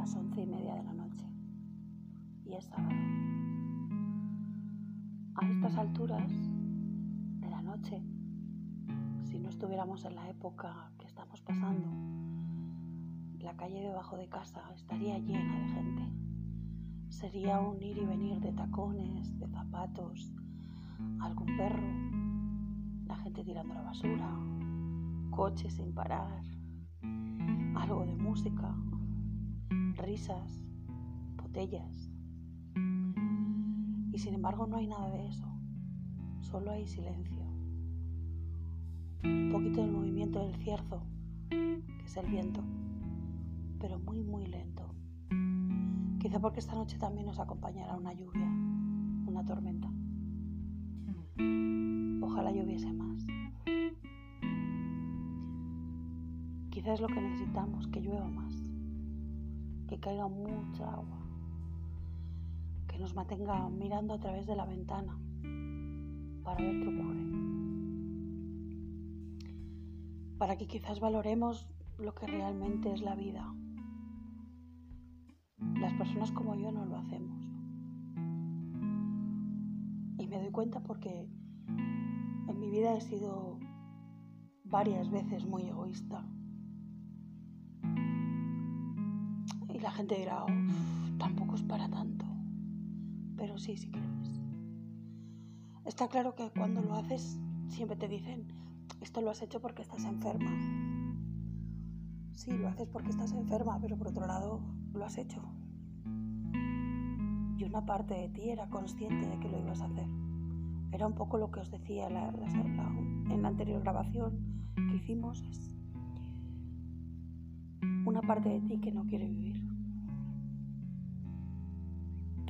las once y media de la noche y es sábado. A estas alturas de la noche, si no estuviéramos en la época que estamos pasando, la calle debajo de casa estaría llena de gente. Sería un ir y venir de tacones, de zapatos, algún perro, la gente tirando la basura, coches sin parar, algo de música, risas, botellas. Y sin embargo no hay nada de eso, solo hay silencio. Un poquito del movimiento del cierzo, que es el viento, pero muy, muy lento. Quizá porque esta noche también nos acompañará una lluvia, una tormenta. Ojalá lloviese más. Quizá es lo que necesitamos, que llueva más, que caiga mucha agua, que nos mantenga mirando a través de la ventana para ver qué ocurre. Para que quizás valoremos lo que realmente es la vida. Las personas como yo no lo hacemos. Y me doy cuenta porque en mi vida he sido varias veces muy egoísta. La gente dirá, tampoco es para tanto. Pero sí, sí que lo es. Está claro que cuando lo haces siempre te dicen, esto lo has hecho porque estás enferma. Sí, lo haces porque estás enferma, pero por otro lado lo has hecho. Y una parte de ti era consciente de que lo ibas a hacer. Era un poco lo que os decía en la anterior grabación que hicimos. Es una parte de ti que no quiere vivir.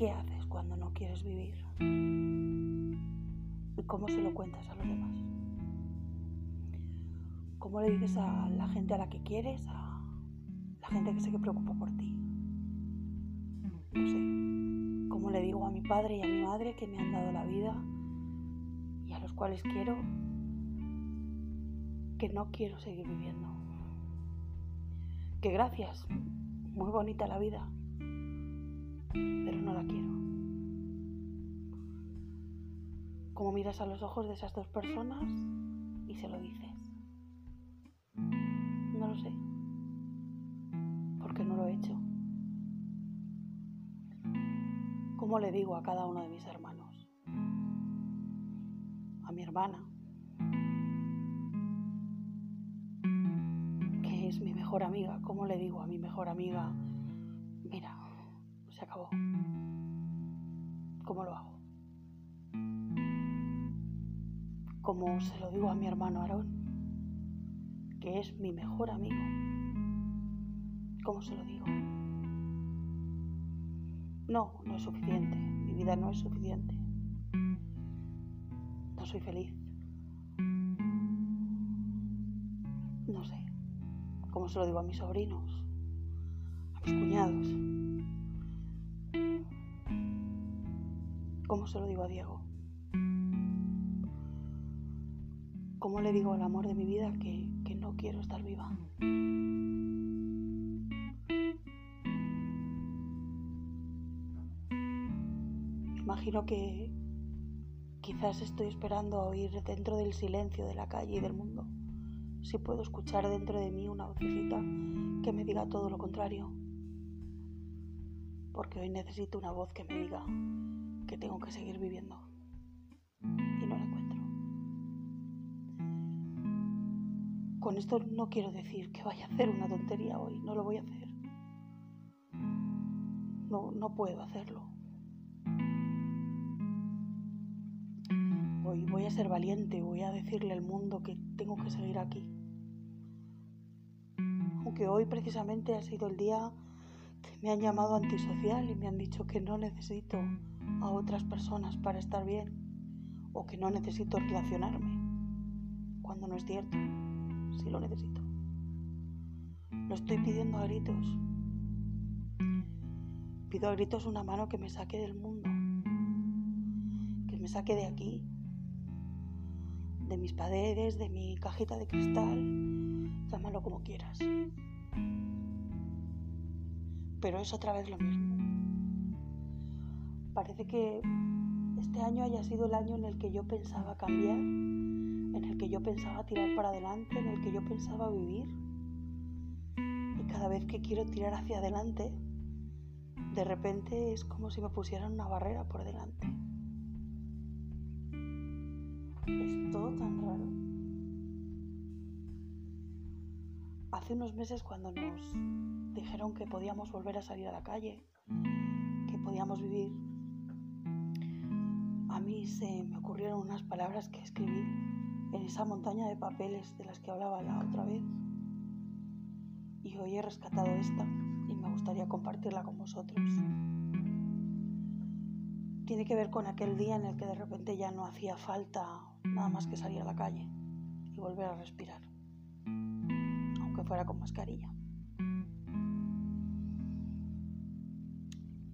¿Qué haces cuando no quieres vivir? ¿Y cómo se lo cuentas a los demás? ¿Cómo le dices a la gente a la que quieres, a la gente que sé que preocupa por ti? No sé. ¿Cómo le digo a mi padre y a mi madre que me han dado la vida y a los cuales quiero que no quiero seguir viviendo? Que gracias, muy bonita la vida, pero no la quiero. Como miras a los ojos de esas dos personas y se lo dices. No lo sé, porque no lo he hecho. ¿Cómo le digo a cada uno de mis hermanos? A mi hermana, que es mi mejor amiga, ¿cómo le digo a mi mejor amiga, se acabó? ¿Cómo lo hago? Como se lo digo a mi hermano Aarón, que es mi mejor amigo. ¿Cómo se lo digo? No, no es suficiente. Mi vida no es suficiente. No soy feliz. No sé. ¿Cómo se lo digo a mis sobrinos? A mis cuñados. ¿Cómo se lo digo a Diego? ¿Cómo le digo al amor de mi vida que, que no quiero estar viva? Imagino que quizás estoy esperando a oír dentro del silencio de la calle y del mundo si puedo escuchar dentro de mí una vocecita que me diga todo lo contrario. Porque hoy necesito una voz que me diga que tengo que seguir viviendo. Y no la encuentro. Con esto no quiero decir que vaya a hacer una tontería hoy, no lo voy a hacer. No, no puedo hacerlo. Hoy voy a ser valiente, voy a decirle al mundo que tengo que seguir aquí. Aunque hoy precisamente ha sido el día que me han llamado antisocial y me han dicho que no necesito a otras personas para estar bien o que no necesito relacionarme, cuando no es cierto, sí lo necesito. Lo estoy pidiendo a gritos. Pido a gritos una mano que me saque del mundo, que me saque de aquí, de mis paredes, de mi cajita de cristal, llámalo como quieras. pero es otra vez lo mismo. Parece que este año haya sido el año en el que yo pensaba cambiar, en el que yo pensaba tirar para adelante, en el que yo pensaba vivir. Y cada vez que quiero tirar hacia adelante, de repente es como si me pusieran una barrera por delante. Es todo tan raro. Hace unos meses cuando nos dijeron que podíamos volver a salir a la calle, que podíamos vivir, a mí se me ocurrieron unas palabras que escribí en esa montaña de papeles de las que hablaba la otra vez. Y hoy he rescatado esta y me gustaría compartirla con vosotros. Tiene que ver con aquel día en el que de repente ya no hacía falta nada más que salir a la calle y volver a respirar, aunque fuera con mascarilla.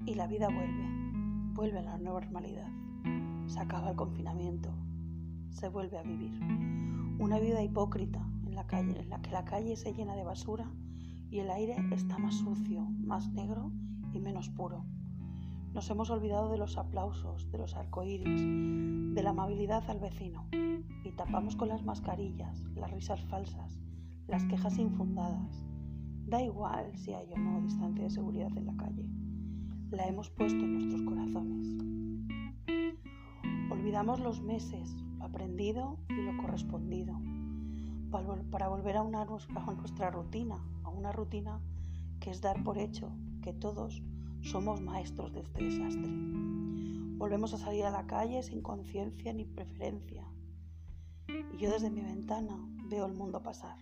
Y la vida vuelve, vuelve a la normalidad. Se acaba el confinamiento, se vuelve a vivir. Una vida hipócrita en la calle, en la que la calle se llena de basura y el aire está más sucio, más negro y menos puro. Nos hemos olvidado de los aplausos, de los arcoíris, de la amabilidad al vecino y tapamos con las mascarillas, las risas falsas, las quejas infundadas. Da igual si hay o no distancia de seguridad en la calle la hemos puesto en nuestros corazones. Olvidamos los meses, lo aprendido y lo correspondido, para volver a, una, a nuestra rutina, a una rutina que es dar por hecho que todos somos maestros de este desastre. Volvemos a salir a la calle sin conciencia ni preferencia. Y yo desde mi ventana veo el mundo pasar.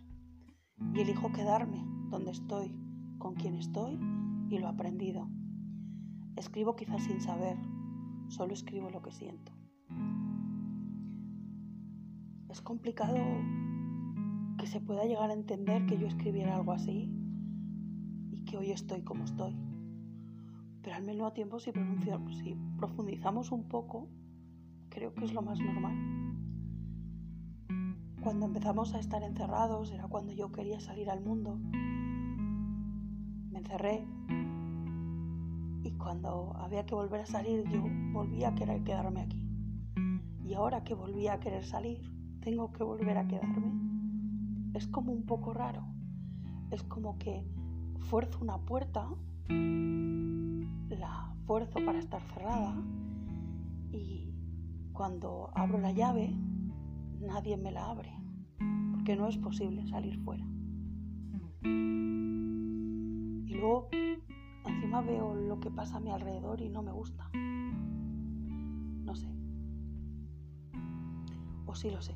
Y elijo quedarme donde estoy, con quien estoy y lo aprendido. Escribo quizás sin saber, solo escribo lo que siento. Es complicado que se pueda llegar a entender que yo escribiera algo así y que hoy estoy como estoy. Pero al mismo tiempo, si, si profundizamos un poco, creo que es lo más normal. Cuando empezamos a estar encerrados era cuando yo quería salir al mundo. Me encerré, y cuando había que volver a salir, yo volvía a querer quedarme aquí. Y ahora que volví a querer salir, tengo que volver a quedarme. Es como un poco raro. Es como que fuerzo una puerta, la fuerzo para estar cerrada y cuando abro la llave, nadie me la abre, porque no es posible salir fuera. Y luego Encima veo lo que pasa a mi alrededor y no me gusta. O sí lo sé.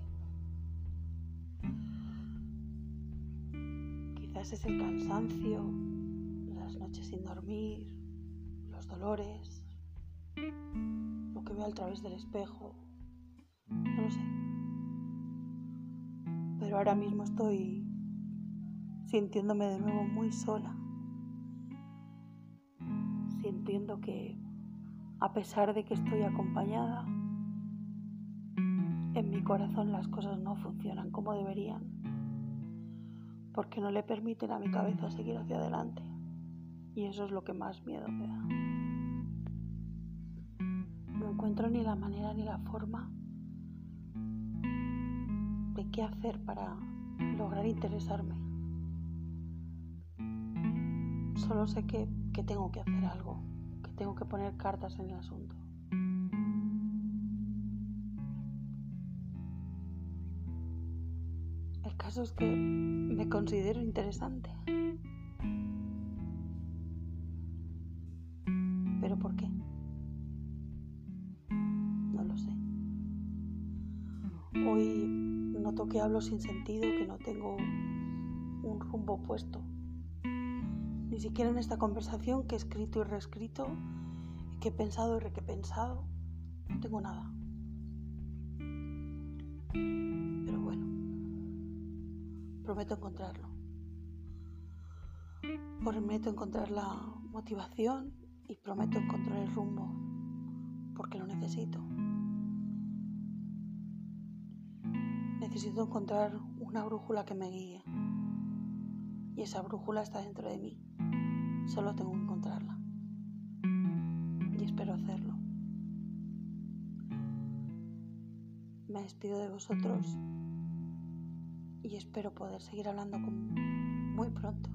Quizás es el cansancio, las noches sin dormir, los dolores, lo que veo a través del espejo. No lo sé. Pero ahora mismo estoy sintiéndome de nuevo muy sola entiendo que a pesar de que estoy acompañada, en mi corazón las cosas no funcionan como deberían, porque no le permiten a mi cabeza seguir hacia adelante. Y eso es lo que más miedo me da. No encuentro ni la manera ni la forma de qué hacer para lograr interesarme. Solo sé que, que tengo que hacer algo tengo que poner cartas en el asunto. El caso es que me considero interesante. ¿Pero por qué? No lo sé. Hoy noto que hablo sin sentido, que no tengo un rumbo puesto ni siquiera en esta conversación que he escrito y reescrito, que he pensado y repensado, no tengo nada prometo encontrarlo. Prometo encontrar la motivación y prometo encontrar el rumbo porque lo necesito. Necesito encontrar una brújula que me guíe y esa brújula está dentro de mí. Solo tengo que encontrarla y espero hacerlo. Me despido de vosotros y espero poder seguir hablando con muy pronto.